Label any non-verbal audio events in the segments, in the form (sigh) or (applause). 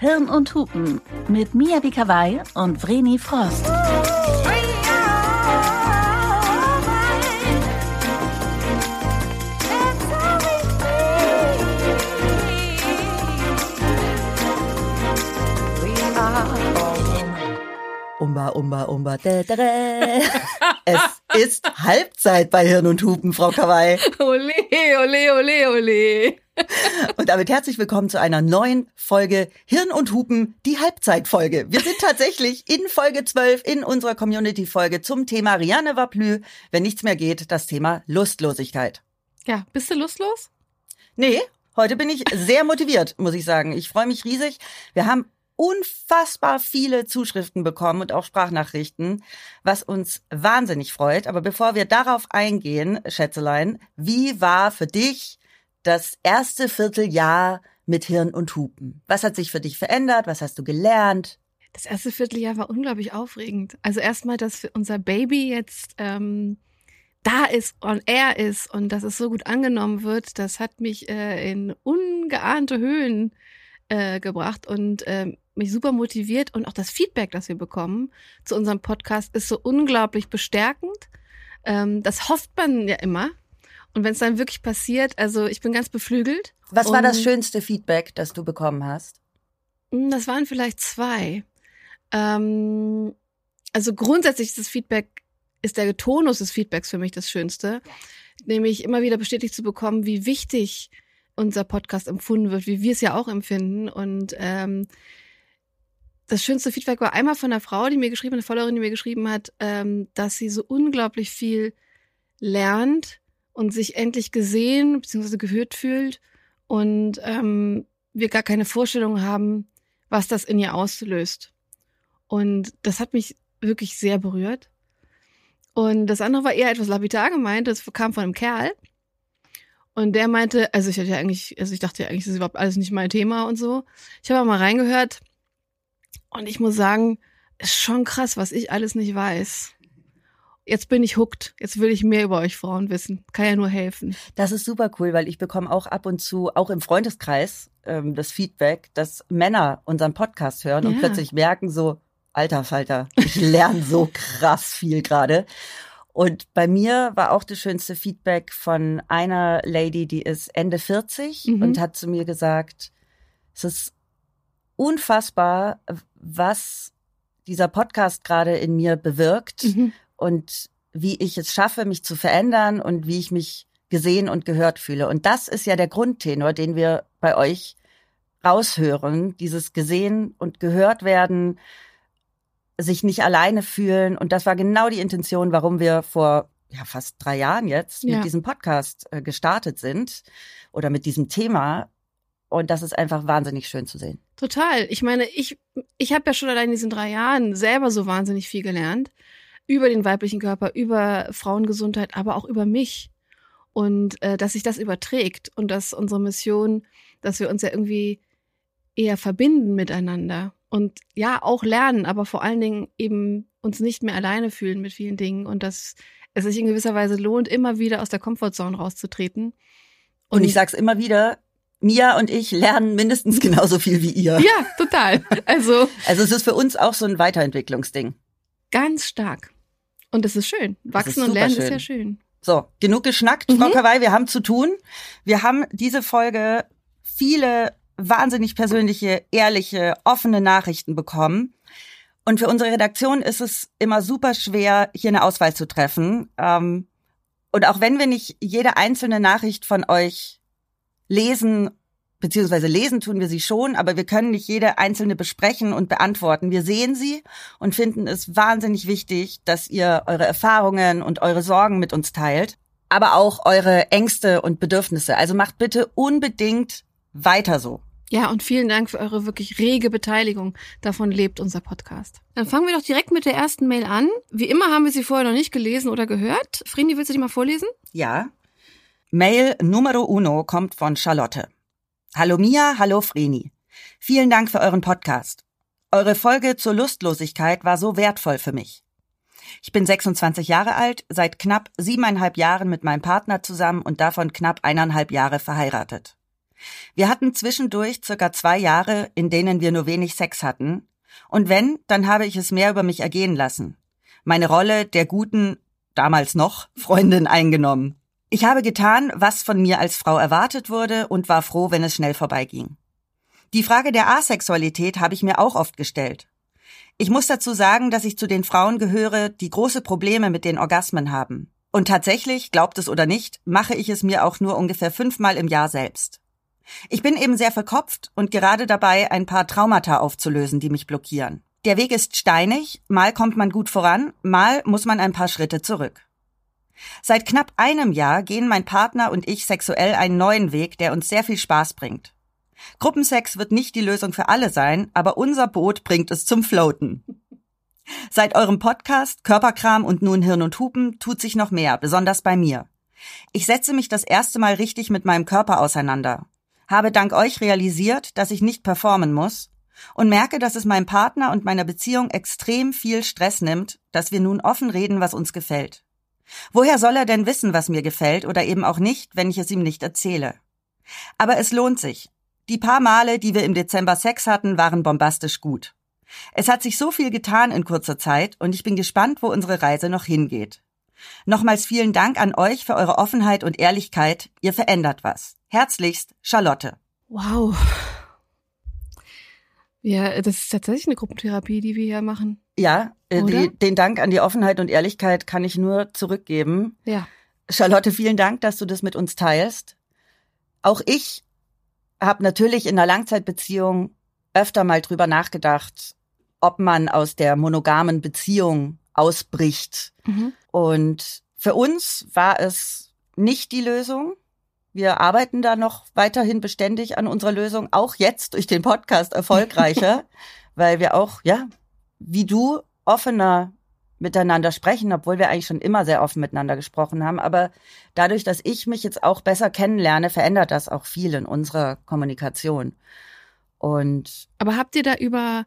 Hirn und Hupen mit Mia Bikawai und Vreni Frost. Umba, umba, umba, dä, dä, dä. (laughs) Es ist Halbzeit bei Hirn und Hupen, Frau Kawai. Ole, ole, ole, ole. Und damit herzlich willkommen zu einer neuen Folge Hirn und Hupen, die Halbzeitfolge. Wir sind tatsächlich in Folge 12 in unserer Community-Folge zum Thema Rianne Vaplü, wenn nichts mehr geht, das Thema Lustlosigkeit. Ja, bist du lustlos? Nee, heute bin ich sehr motiviert, muss ich sagen. Ich freue mich riesig. Wir haben unfassbar viele Zuschriften bekommen und auch Sprachnachrichten, was uns wahnsinnig freut. Aber bevor wir darauf eingehen, Schätzelein, wie war für dich das erste Vierteljahr mit Hirn und Hupen? Was hat sich für dich verändert? Was hast du gelernt? Das erste Vierteljahr war unglaublich aufregend. Also erstmal, dass unser Baby jetzt ähm, da ist und er ist und dass es so gut angenommen wird, das hat mich äh, in ungeahnte Höhen äh, gebracht und äh, mich super motiviert und auch das Feedback, das wir bekommen zu unserem Podcast, ist so unglaublich bestärkend. Ähm, das hofft man ja immer. Und wenn es dann wirklich passiert, also ich bin ganz beflügelt. Was war das schönste Feedback, das du bekommen hast? hm, Das waren vielleicht zwei. Ähm, also grundsätzlich ist das Feedback, ist der Tonus des Feedbacks für mich das Schönste. Nämlich immer wieder bestätigt zu bekommen, wie wichtig unser Podcast empfunden wird, wie wir es ja auch empfinden. Und ähm, das schönste Feedback war einmal von einer Frau, die mir geschrieben, eine Followerin, die mir geschrieben hat, ähm, dass sie so unglaublich viel lernt und sich endlich gesehen bzw. gehört fühlt und ähm, wir gar keine Vorstellung haben, was das in ihr auslöst. Und das hat mich wirklich sehr berührt. Und das andere war eher etwas lapidar gemeint, das kam von einem Kerl. Und der meinte, also ich hatte ja eigentlich, also ich dachte ja eigentlich, das ist überhaupt alles nicht mein Thema und so. Ich habe mal reingehört und ich muss sagen, ist schon krass, was ich alles nicht weiß. Jetzt bin ich hooked. Jetzt will ich mehr über euch Frauen wissen. Kann ja nur helfen. Das ist super cool, weil ich bekomme auch ab und zu, auch im Freundeskreis, ähm, das Feedback, dass Männer unseren Podcast hören und Ja. plötzlich merken so, alter Falter, ich lerne so krass viel gerade. Und bei mir war auch das schönste Feedback von einer Lady, die ist Ende 40 Mhm. und hat zu mir gesagt, es ist unfassbar, was dieser Podcast gerade in mir bewirkt Mhm. Und wie ich es schaffe, mich zu verändern und wie ich mich gesehen und gehört fühle. Und das ist ja der Grundtenor, den wir bei euch raushören, dieses gesehen und gehört werden, sich nicht alleine fühlen. Und das war genau die Intention, warum wir vor ja, fast drei Jahren jetzt Ja. mit diesem Podcast äh, gestartet sind oder mit diesem Thema. Und das ist einfach wahnsinnig schön zu sehen. Total. Ich meine, ich, ich habe ja schon allein in diesen drei Jahren selber so wahnsinnig viel gelernt. Über den weiblichen Körper, über Frauengesundheit, aber auch über mich. Und äh, dass sich das überträgt und dass unsere Mission, dass wir uns ja irgendwie eher verbinden miteinander. Und ja, auch lernen, aber vor allen Dingen eben uns nicht mehr alleine fühlen mit vielen Dingen und dass es sich in gewisser Weise lohnt, immer wieder aus der Komfortzone rauszutreten. Und ich sag's immer wieder, Mia und ich lernen mindestens (laughs) genauso viel wie ihr. ja, total. Also Also es ist für uns auch so ein Weiterentwicklungsding. Ganz stark. Und das ist schön. Wachsen und super lernen ist schön. ja schön. So, genug geschnackt, Frau Kawai, wir haben zu tun. Wir haben diese Folge viele wahnsinnig persönliche, ehrliche, offene Nachrichten bekommen. Und für unsere Redaktion ist es immer super schwer, hier eine Auswahl zu treffen. Ähm, und auch wenn wir nicht jede einzelne Nachricht von euch lesen, beziehungsweise lesen tun wir sie schon, aber wir können nicht jede einzelne besprechen und beantworten. Wir sehen sie und finden es wahnsinnig wichtig, dass ihr eure Erfahrungen und eure Sorgen mit uns teilt, aber auch eure Ängste und Bedürfnisse. Also macht bitte unbedingt weiter so. Ja, und vielen Dank für eure wirklich rege Beteiligung. Davon lebt unser Podcast. Dann fangen wir doch direkt mit der ersten Mail an. Wie immer haben wir sie vorher noch nicht gelesen oder gehört. Frindi, willst du die mal vorlesen? Ja. Mail numero uno kommt von Charlotte. Hallo Mia, hallo Vreni. Vielen Dank für euren Podcast. Eure Folge zur Lustlosigkeit war so wertvoll für mich. Ich bin 26 Jahre alt, seit knapp siebeneinhalb Jahren mit meinem Partner zusammen und davon knapp eineinhalb Jahre verheiratet. Wir hatten zwischendurch circa zwei Jahre, in denen wir nur wenig Sex hatten. Und wenn, dann habe ich es mehr über mich ergehen lassen. Meine Rolle der guten, damals noch, Freundin eingenommen. Ich habe getan, was von mir als Frau erwartet wurde und war froh, wenn es schnell vorbeiging. Die Frage der Asexualität habe ich mir auch oft gestellt. Ich muss dazu sagen, dass ich zu den Frauen gehöre, die große Probleme mit den Orgasmen haben. Und tatsächlich, glaubt es oder nicht, mache ich es mir auch nur ungefähr fünfmal im Jahr selbst. Ich bin eben sehr verkopft und gerade dabei, ein paar Traumata aufzulösen, die mich blockieren. Der Weg ist steinig, mal kommt man gut voran, mal muss man ein paar Schritte zurück. Seit knapp einem Jahr gehen mein Partner und ich sexuell einen neuen Weg, der uns sehr viel Spaß bringt. Gruppensex wird nicht die Lösung für alle sein, aber unser Boot bringt es zum Floaten. Seit eurem Podcast Körperkram und nun Hirn und Hupen tut sich noch mehr, besonders bei mir. Ich setze mich das erste Mal richtig mit meinem Körper auseinander, habe dank euch realisiert, dass ich nicht performen muss und merke, dass es meinem Partner und meiner Beziehung extrem viel Stress nimmt, dass wir nun offen reden, was uns gefällt. Woher soll er denn wissen, was mir gefällt oder eben auch nicht, wenn ich es ihm nicht erzähle? Aber es lohnt sich, die paar Male, die wir im Dezember Sex hatten, waren bombastisch gut. Es hat sich so viel getan in kurzer Zeit und ich bin gespannt, wo unsere Reise noch hingeht. Nochmals vielen Dank an euch für eure Offenheit und Ehrlichkeit. Ihr verändert was. Herzlichst, Charlotte. Wow. Ja, das ist tatsächlich eine Gruppentherapie, die wir hier machen. Ja, äh, die, den Dank an die Offenheit und Ehrlichkeit kann ich nur zurückgeben. Ja. Charlotte, vielen Dank, dass du das mit uns teilst. Auch ich habe natürlich in einer Langzeitbeziehung öfter mal drüber nachgedacht, ob man aus der monogamen Beziehung ausbricht. Mhm. Und für uns war es nicht die Lösung. Wir arbeiten da noch weiterhin beständig an unserer Lösung, auch jetzt durch den Podcast erfolgreicher, (laughs) weil wir auch, ja, wie du, offener miteinander sprechen, obwohl wir eigentlich schon immer sehr offen miteinander gesprochen haben. Aber dadurch, dass ich mich jetzt auch besser kennenlerne, verändert das auch viel in unserer Kommunikation. Und aber habt ihr da über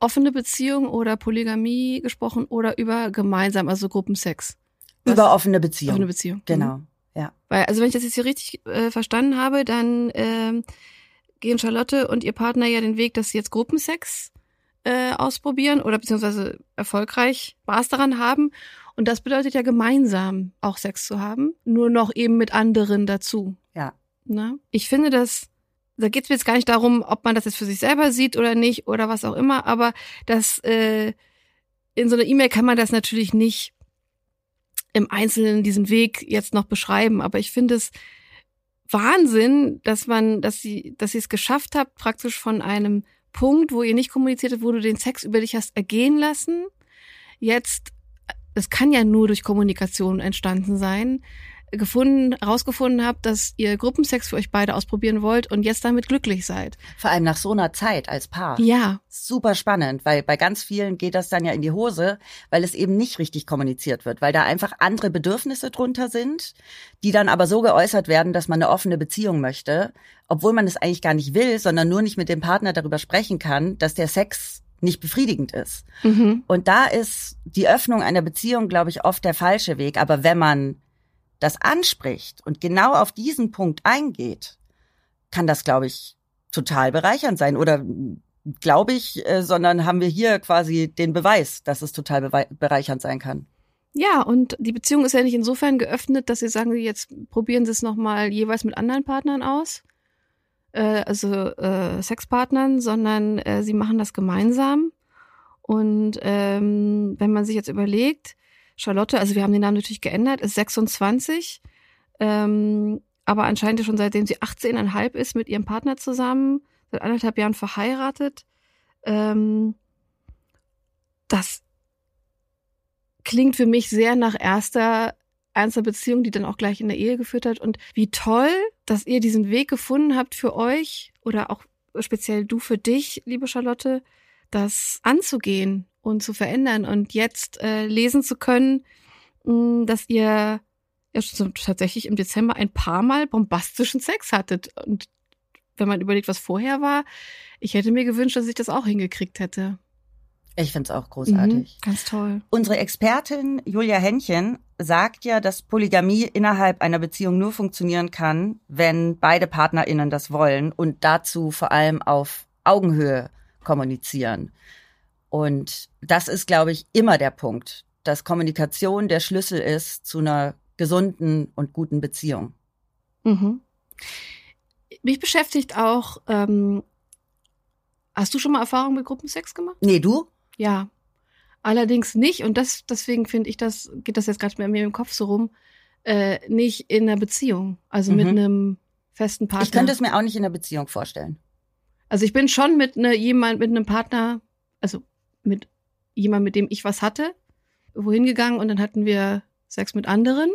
offene Beziehung oder Polygamie gesprochen oder über gemeinsam, also Gruppensex? Was? Über offene Beziehung. Offene Beziehung. Mhm. Genau. Mhm. Ja. Weil, also wenn ich das jetzt hier richtig äh, verstanden habe, dann ähm, gehen Charlotte und ihr Partner ja den Weg, dass sie jetzt Gruppensex äh, ausprobieren oder beziehungsweise erfolgreich Spaß daran haben. Und das bedeutet ja gemeinsam auch Sex zu haben, nur noch eben mit anderen dazu. Ja. Ne? Ich finde das, da geht es mir jetzt gar nicht darum, ob man das jetzt für sich selber sieht oder nicht oder was auch immer, aber das äh, in so einer E-Mail kann man das natürlich nicht im Einzelnen diesen Weg jetzt noch beschreiben, aber ich finde es Wahnsinn, dass man, dass sie, dass sie es geschafft habt, praktisch von einem Punkt, wo ihr nicht kommuniziert habt, wo du den Sex über dich hast ergehen lassen. Jetzt, es kann ja nur durch Kommunikation entstanden sein, gefunden, herausgefunden habt, dass ihr Gruppensex für euch beide ausprobieren wollt und jetzt damit glücklich seid. Vor allem nach so einer Zeit als Paar. Ja. Super spannend, weil bei ganz vielen geht das dann ja in die Hose, weil es eben nicht richtig kommuniziert wird, weil da einfach andere Bedürfnisse drunter sind, die dann aber so geäußert werden, dass man eine offene Beziehung möchte, obwohl man es eigentlich gar nicht will, sondern nur nicht mit dem Partner darüber sprechen kann, dass der Sex nicht befriedigend ist. Mhm. Und da ist die Öffnung einer Beziehung, glaube ich, oft der falsche Weg. Aber wenn man das anspricht und genau auf diesen Punkt eingeht, kann das, glaube ich, total bereichernd sein. Oder glaube ich, äh, sondern haben wir hier quasi den Beweis, dass es total bereichernd sein kann. Ja, und die Beziehung ist ja nicht insofern geöffnet, dass Sie sagen, jetzt probieren Sie es nochmal jeweils mit anderen Partnern aus, äh, also äh, Sexpartnern, sondern äh, Sie machen das gemeinsam. Und ähm, wenn man sich jetzt überlegt, Charlotte, also wir haben den Namen natürlich geändert, ist 26, ähm, aber anscheinend schon seitdem sie 18,5 ist mit ihrem Partner zusammen, seit anderthalb Jahren verheiratet. Ähm, das klingt für mich sehr nach erster ernster Beziehung, die dann auch gleich in der Ehe geführt hat. Und wie toll, dass ihr diesen Weg gefunden habt für euch oder auch speziell du für dich, liebe Charlotte, das anzugehen und zu verändern und jetzt äh, lesen zu können, mh, mm, dass ihr ja tatsächlich im Dezember ein paar Mal bombastischen Sex hattet. Und wenn man überlegt, was vorher war, ich hätte mir gewünscht, dass ich das auch hingekriegt hätte. Ich find's auch großartig. Mhm, ganz toll. Unsere Expertin Julia Henchen sagt ja, dass Polygamie innerhalb einer Beziehung nur funktionieren kann, wenn beide PartnerInnen das wollen und dazu vor allem auf Augenhöhe kommunizieren. Und das ist, glaube ich, immer der Punkt, dass Kommunikation der Schlüssel ist zu einer gesunden und guten Beziehung. Mhm. Mich beschäftigt auch, ähm, hast du schon mal Erfahrung mit Gruppensex gemacht? Nee, du? Ja. Allerdings nicht, und das, deswegen finde ich das, geht das jetzt gerade bei mir im Kopf so rum, äh, nicht in einer Beziehung, also Mhm. mit einem festen Partner. Ich könnte es mir auch nicht in einer Beziehung vorstellen. Also ich bin schon mit ne, jemand, mit einem Partner, also mit jemand, mit dem ich was hatte, wohin gegangen und dann hatten wir Sex mit anderen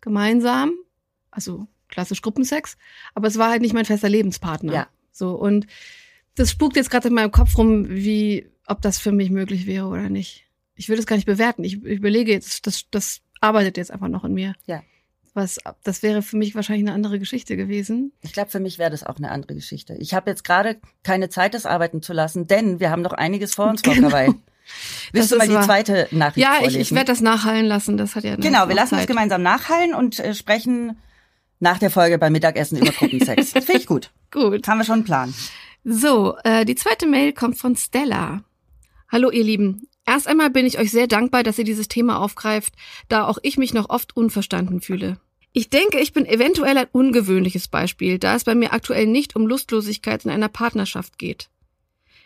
gemeinsam, also klassisch Gruppensex, aber es war halt nicht mein fester Lebenspartner. Ja. So und das spukt jetzt gerade in meinem Kopf rum, wie ob das für mich möglich wäre oder nicht. Ich würde es gar nicht bewerten. Ich, ich überlege jetzt, das, das arbeitet jetzt einfach noch in mir. Ja. Was, das wäre für mich wahrscheinlich eine andere Geschichte gewesen. Ich glaube, für mich wäre das auch eine andere Geschichte. Ich habe jetzt gerade keine Zeit, das arbeiten zu lassen, denn wir haben noch einiges vor uns, Frau Genau. Kawai. Willst Das du mal die wahr. zweite Nachricht Ja, ich, vorlesen? ich werde das nachhallen lassen. Das hat ja Genau, wir lassen es Zeit. gemeinsam nachhallen und äh, sprechen nach der Folge beim Mittagessen über Gruppensex. (laughs) Finde ich gut. Gut. Haben wir schon einen Plan. So, äh, die zweite Mail kommt von Stella. Hallo ihr Lieben. Erst einmal bin ich euch sehr dankbar, dass ihr dieses Thema aufgreift, da auch ich mich noch oft unverstanden fühle. Ich denke, ich bin eventuell ein ungewöhnliches Beispiel, da es bei mir aktuell nicht um Lustlosigkeit in einer Partnerschaft geht.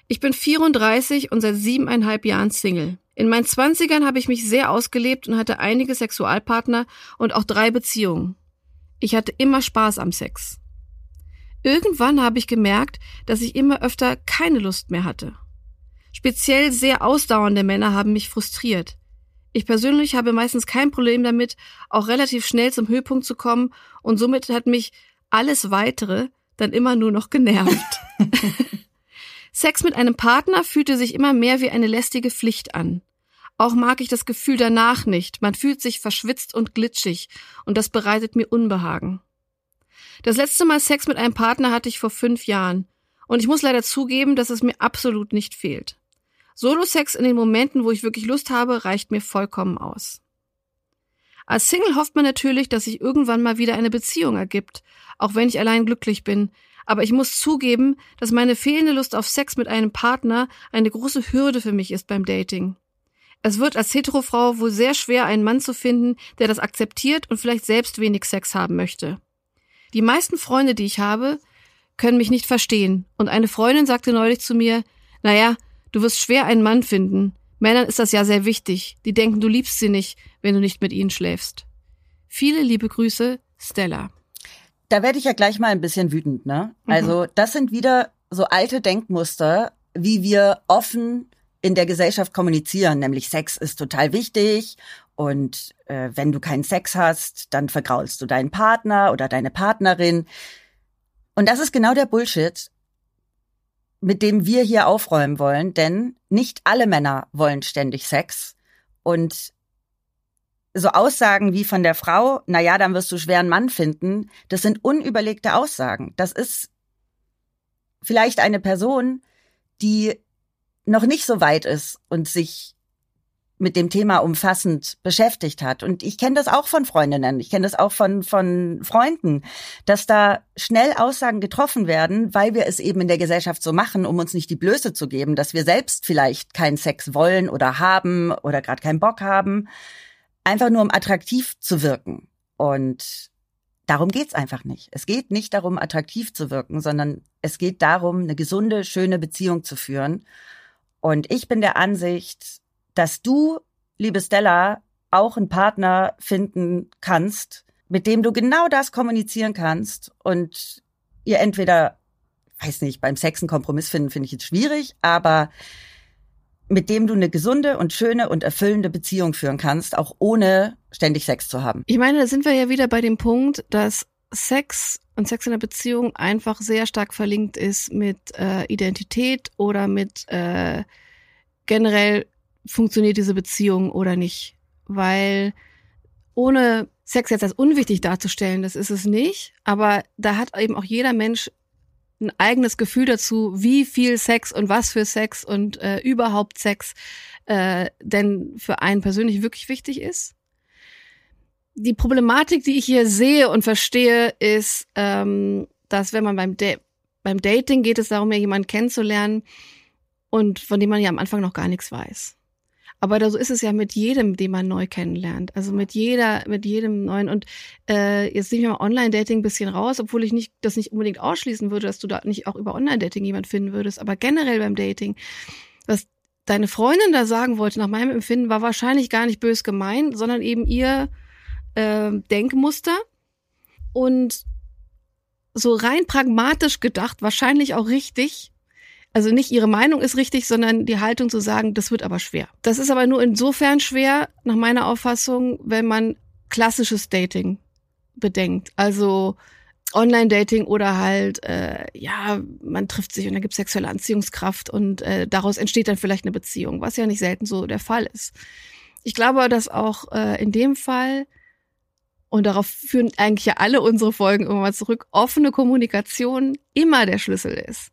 Ich bin 34 und seit siebeneinhalb Jahren Single. In meinen Zwanzigern habe ich mich sehr ausgelebt und hatte einige Sexualpartner und auch drei Beziehungen. Ich hatte immer Spaß am Sex. Irgendwann habe ich gemerkt, dass ich immer öfter keine Lust mehr hatte. Speziell sehr ausdauernde Männer haben mich frustriert. Ich persönlich habe meistens kein Problem damit, auch relativ schnell zum Höhepunkt zu kommen und somit hat mich alles weitere dann immer nur noch genervt. (laughs) Sex mit einem Partner fühlte sich immer mehr wie eine lästige Pflicht an. Auch mag ich das Gefühl danach nicht. Man fühlt sich verschwitzt und glitschig und das bereitet mir Unbehagen. Das letzte Mal Sex mit einem Partner hatte ich vor fünf Jahren und ich muss leider zugeben, dass es mir absolut nicht fehlt. Solo-Sex in den Momenten, wo ich wirklich Lust habe, reicht mir vollkommen aus. Als Single hofft man natürlich, dass sich irgendwann mal wieder eine Beziehung ergibt, auch wenn ich allein glücklich bin. Aber ich muss zugeben, dass meine fehlende Lust auf Sex mit einem Partner eine große Hürde für mich ist beim Dating. Es wird als Heterofrau wohl sehr schwer, einen Mann zu finden, der das akzeptiert und vielleicht selbst wenig Sex haben möchte. Die meisten Freunde, die ich habe, können mich nicht verstehen. Und eine Freundin sagte neulich zu mir, naja, du wirst schwer einen Mann finden. Männern ist das ja sehr wichtig. Die denken, du liebst sie nicht, wenn du nicht mit ihnen schläfst. Viele liebe Grüße, Stella. Da werde ich ja gleich mal ein bisschen wütend, ne? Also, das sind wieder so alte Denkmuster, wie wir offen in der Gesellschaft kommunizieren, nämlich Sex ist total wichtig und äh, wenn du keinen Sex hast, dann vergraulst du deinen Partner oder deine Partnerin. Und das ist genau der Bullshit, mit dem wir hier aufräumen wollen, denn nicht alle Männer wollen ständig Sex und so Aussagen wie von der Frau, na ja, dann wirst du schwer einen Mann finden, das sind unüberlegte Aussagen. Das ist vielleicht eine Person, die noch nicht so weit ist und sich mit dem Thema umfassend beschäftigt hat. Und ich kenne das auch von Freundinnen, ich kenne das auch von, von Freunden, dass da schnell Aussagen getroffen werden, weil wir es eben in der Gesellschaft so machen, um uns nicht die Blöße zu geben, dass wir selbst vielleicht keinen Sex wollen oder haben oder gerade keinen Bock haben, einfach nur um attraktiv zu wirken. Und darum geht's einfach nicht. Es geht nicht darum, attraktiv zu wirken, sondern es geht darum, eine gesunde, schöne Beziehung zu führen. Und ich bin der Ansicht, dass du, liebe Stella, auch einen Partner finden kannst, mit dem du genau das kommunizieren kannst und ihr entweder, weiß nicht, beim Sex einen Kompromiss finden, finde ich jetzt schwierig, aber mit dem du eine gesunde und schöne und erfüllende Beziehung führen kannst, auch ohne ständig Sex zu haben. Ich meine, da sind wir ja wieder bei dem Punkt, dass Sex und Sex in der Beziehung einfach sehr stark verlinkt ist mit äh, Identität oder mit äh, generell funktioniert diese Beziehung oder nicht. Weil ohne Sex jetzt als unwichtig darzustellen, das ist es nicht, aber da hat eben auch jeder Mensch ein eigenes Gefühl dazu, wie viel Sex und was für Sex und äh, überhaupt Sex äh, denn für einen persönlich wirklich wichtig ist. Die Problematik, die ich hier sehe und verstehe, ist, ähm, dass wenn man beim, da beim Dating geht es darum, ja jemanden kennenzulernen und von dem man ja am Anfang noch gar nichts weiß. Aber so ist es ja mit jedem, den man neu kennenlernt. Also mit jeder, mit jedem neuen. Und äh, jetzt nehme ich mal Online-Dating ein bisschen raus, obwohl ich nicht das nicht unbedingt ausschließen würde, dass du da nicht auch über Online-Dating jemand finden würdest. Aber generell beim Dating, was deine Freundin da sagen wollte, nach meinem Empfinden, war wahrscheinlich gar nicht bös gemeint, sondern eben ihr äh, Denkmuster. Und so rein pragmatisch gedacht, wahrscheinlich auch richtig, also nicht ihre Meinung ist richtig, sondern die Haltung zu sagen, das wird aber schwer. Das ist aber nur insofern schwer, nach meiner Auffassung, wenn man klassisches Dating bedenkt. Also Online-Dating oder halt, äh, ja, man trifft sich und da gibt sexuelle Anziehungskraft und äh, daraus entsteht dann vielleicht eine Beziehung, was ja nicht selten so der Fall ist. Ich glaube, dass auch äh, in dem Fall, und darauf führen eigentlich ja alle unsere Folgen immer mal zurück, offene Kommunikation immer der Schlüssel ist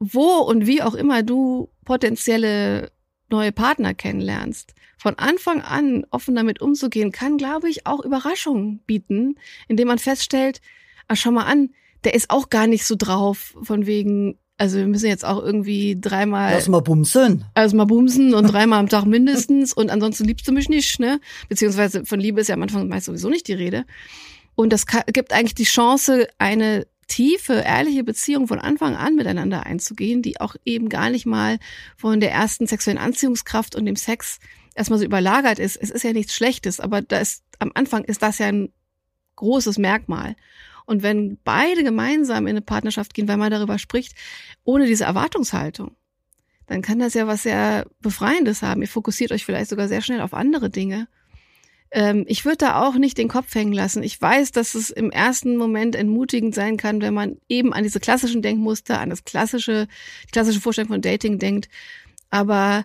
wo und wie auch immer du potenzielle neue Partner kennenlernst, von Anfang an offen damit umzugehen, kann, glaube ich, auch Überraschungen bieten, indem man feststellt, ah, schau mal an, der ist auch gar nicht so drauf, von wegen, also wir müssen jetzt auch irgendwie dreimal. Lass mal bumsen. Also mal bumsen und dreimal am Tag mindestens und ansonsten liebst du mich nicht, ne? Beziehungsweise von Liebe ist ja am Anfang meist sowieso nicht die Rede. Und das gibt eigentlich die Chance, eine tiefe, ehrliche Beziehung von Anfang an miteinander einzugehen, die auch eben gar nicht mal von der ersten sexuellen Anziehungskraft und dem Sex erstmal so überlagert ist. Es ist ja nichts Schlechtes, aber da ist, am Anfang ist das ja ein großes Merkmal. Und wenn beide gemeinsam in eine Partnerschaft gehen, weil man darüber spricht, ohne diese Erwartungshaltung, dann kann das ja was sehr Befreiendes haben. Ihr fokussiert euch vielleicht sogar sehr schnell auf andere Dinge ähm, ich würde da auch nicht den Kopf hängen lassen. Ich weiß, dass es im ersten Moment entmutigend sein kann, wenn man eben an diese klassischen Denkmuster, an das klassische, die klassische Vorstellung von Dating denkt. Aber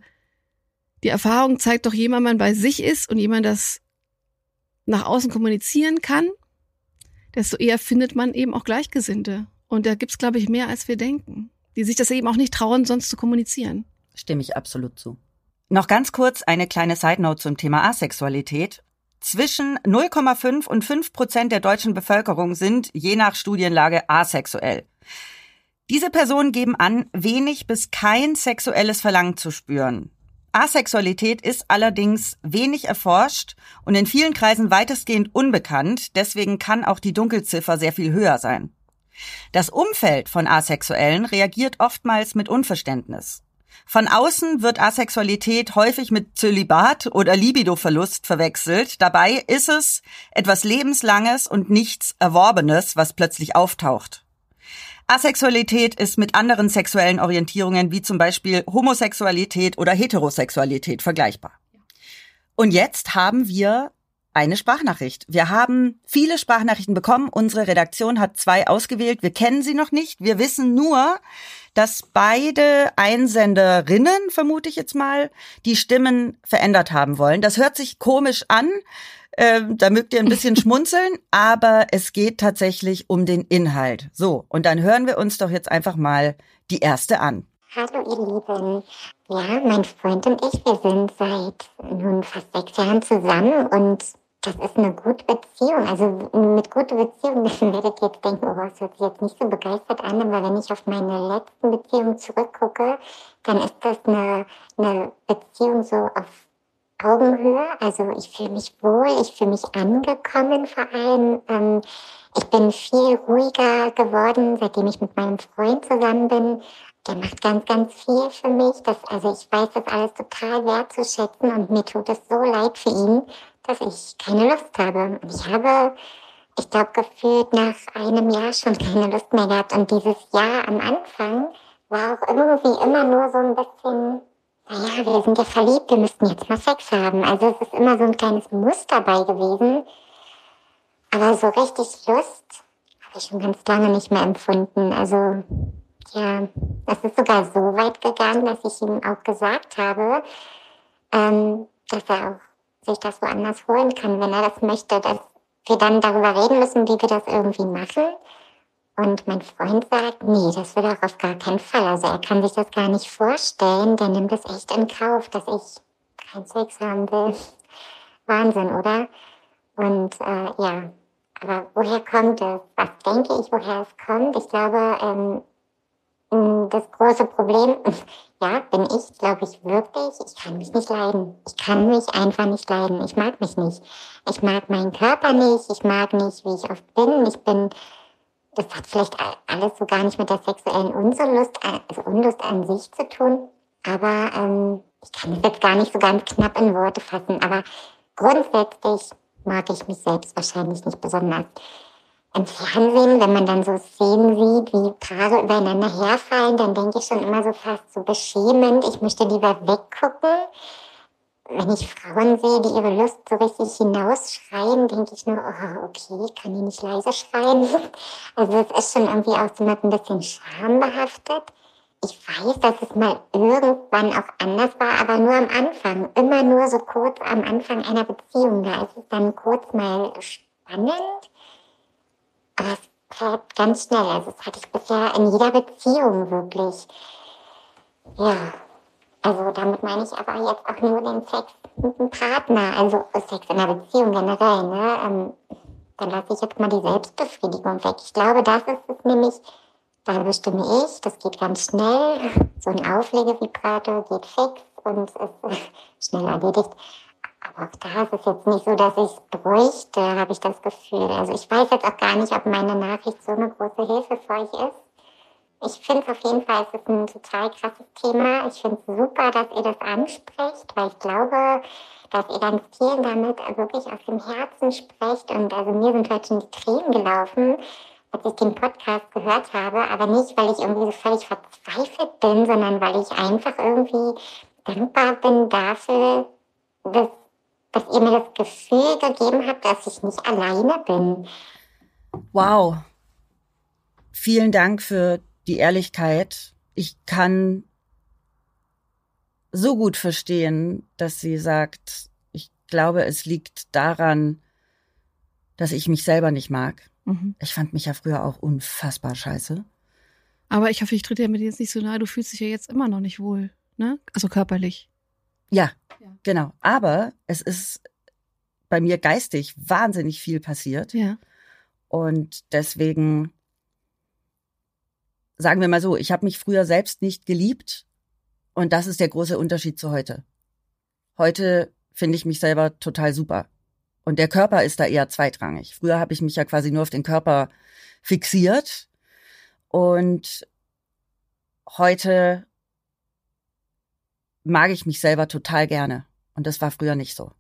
die Erfahrung zeigt doch, jemand man bei sich ist und jemand das nach außen kommunizieren kann, desto eher findet man eben auch Gleichgesinnte. Und da gibt's, glaube ich, mehr, als wir denken, die sich das eben auch nicht trauen, sonst zu kommunizieren. Stimme ich absolut zu. Noch ganz kurz eine kleine Side Note zum Thema Asexualität. Zwischen 0,5 und 5 Prozent der deutschen Bevölkerung sind je nach Studienlage asexuell. Diese Personen geben an, wenig bis kein sexuelles Verlangen zu spüren. Asexualität ist allerdings wenig erforscht und in vielen Kreisen weitestgehend unbekannt, deswegen kann auch die Dunkelziffer sehr viel höher sein. Das Umfeld von Asexuellen reagiert oftmals mit Unverständnis. Von außen wird Asexualität häufig mit Zölibat oder Libidoverlust verwechselt. Dabei ist es etwas Lebenslanges und nichts Erworbenes, was plötzlich auftaucht. Asexualität ist mit anderen sexuellen Orientierungen wie zum Beispiel Homosexualität oder Heterosexualität vergleichbar. Und jetzt haben wir eine Sprachnachricht. Wir haben viele Sprachnachrichten bekommen. Unsere Redaktion hat zwei ausgewählt. Wir kennen sie noch nicht. Wir wissen nur, dass beide Einsenderinnen, vermute ich jetzt mal, die Stimmen verändert haben wollen. Das hört sich komisch an. Ähm, da mögt ihr ein bisschen (laughs) schmunzeln, aber es geht tatsächlich um den Inhalt. So, und dann hören wir uns doch jetzt einfach mal die erste an. Hallo ihr Lieben. Ja, mein Freund und ich, wir sind seit nun fast sechs Jahren zusammen und das ist eine gute Beziehung. Also mit guter Beziehung (laughs) werdet ihr jetzt denken, oh, das hört sich jetzt nicht so begeistert an, aber wenn ich auf meine letzten Beziehungen zurückgucke, dann ist das eine, eine Beziehung so auf Augenhöhe. Also ich fühle mich wohl, ich fühle mich angekommen vor allem. Ähm, ich bin viel ruhiger geworden, seitdem ich mit meinem Freund zusammen bin. Der macht ganz, ganz viel für mich. Das, also ich weiß das alles total wertzuschätzen und mir tut es so leid für ihn, dass ich keine Lust habe. Ich habe, ich glaube, gefühlt nach einem Jahr schon keine Lust mehr gehabt. Und dieses Jahr am Anfang war auch irgendwie immer nur so ein bisschen, naja, wir sind ja verliebt, wir müssten jetzt mal Sex haben. Also es ist immer so ein kleines Muss dabei gewesen. Aber so richtig Lust habe ich schon ganz lange nicht mehr empfunden. Also ja, es ist sogar so weit gegangen, dass ich ihm auch gesagt habe, ähm, dass er auch sich das woanders holen kann, wenn er das möchte, dass wir dann darüber reden müssen, wie wir das irgendwie machen. Und mein Freund sagt, nee, das will er auf gar keinen Fall. Also er kann sich das gar nicht vorstellen. Der nimmt es echt in Kauf, dass ich keinen Sex haben will. (laughs) Wahnsinn, oder? Und äh, ja, aber woher kommt es? Was denke ich, woher es kommt? Ich glaube, ähm, das große Problem, (laughs) ja, bin ich, glaube ich, wirklich, ich kann mich nicht leiden. Ich kann mich einfach nicht leiden. Ich mag mich nicht. Ich mag meinen Körper nicht. Ich mag nicht, wie ich oft bin. Ich bin, das hat vielleicht alles so gar nicht mit der sexuellen Unlust, also Unlust an sich zu tun. Aber ähm, ich kann es jetzt gar nicht so ganz knapp in Worte fassen. Aber grundsätzlich mag ich mich selbst wahrscheinlich nicht besonders im Fernsehen, wenn man dann so Szenen sieht, wie Paare übereinander herfallen, dann denke ich schon immer so fast so beschämend. Ich möchte lieber weggucken. Wenn ich Frauen sehe, die ihre Lust so richtig hinausschreien, denke ich nur, oh, okay, kann die nicht leise schreien? (laughs) Also es ist schon irgendwie auch so ein bisschen Scham behaftet. Ich weiß, dass es mal irgendwann auch anders war, aber nur am Anfang. Immer nur so kurz am Anfang einer Beziehung. Da ist es dann kurz mal spannend es fährt ganz schnell. Also das hatte ich bisher in jeder Beziehung wirklich. Ja, also damit meine ich aber jetzt auch nur den Sex mit dem Partner, also Sex in einer Beziehung generell. Ne? Ähm, dann lasse ich jetzt mal die Selbstbefriedigung weg. Ich glaube, das ist es nämlich, da bestimme ich, das geht ganz schnell. So ein Auflegevibrator geht fix und ist (laughs) schnell erledigt. Aber auch da ist es jetzt nicht so, dass ich es bräuchte, habe ich das Gefühl. Also ich weiß jetzt auch gar nicht, ob meine Nachricht so eine große Hilfe für euch ist. Ich finde es auf jeden Fall, es ist ein total krasses Thema. Ich finde es super, dass ihr das ansprecht, weil ich glaube, dass ihr ganz vielen damit wirklich aus dem Herzen sprecht. Und also mir sind heute schon die Tränen gelaufen, als ich den Podcast gehört habe. Aber nicht, weil ich irgendwie so völlig verzweifelt bin, sondern weil ich einfach irgendwie dankbar bin dafür, dass dass ihr mir das Gefühl gegeben habt, dass ich nicht alleine bin. Wow. Vielen Dank für die Ehrlichkeit. Ich kann so gut verstehen, dass sie sagt, ich glaube, es liegt daran, dass ich mich selber nicht mag. Mhm. Ich fand mich ja früher auch unfassbar scheiße. Aber ich hoffe, ich trete dir mit jetzt nicht so nahe. Du fühlst dich ja jetzt immer noch nicht wohl, ne? Also körperlich. Ja, ja, genau. Aber es ist bei mir geistig wahnsinnig viel passiert. Ja. Und deswegen sagen wir mal so, ich habe mich früher selbst nicht geliebt und das ist der große Unterschied zu heute. Heute finde ich mich selber total super. Und der Körper ist da eher zweitrangig. Früher habe ich mich ja quasi nur auf den Körper fixiert und heute mag ich mich selber total gerne. Und das war früher nicht so.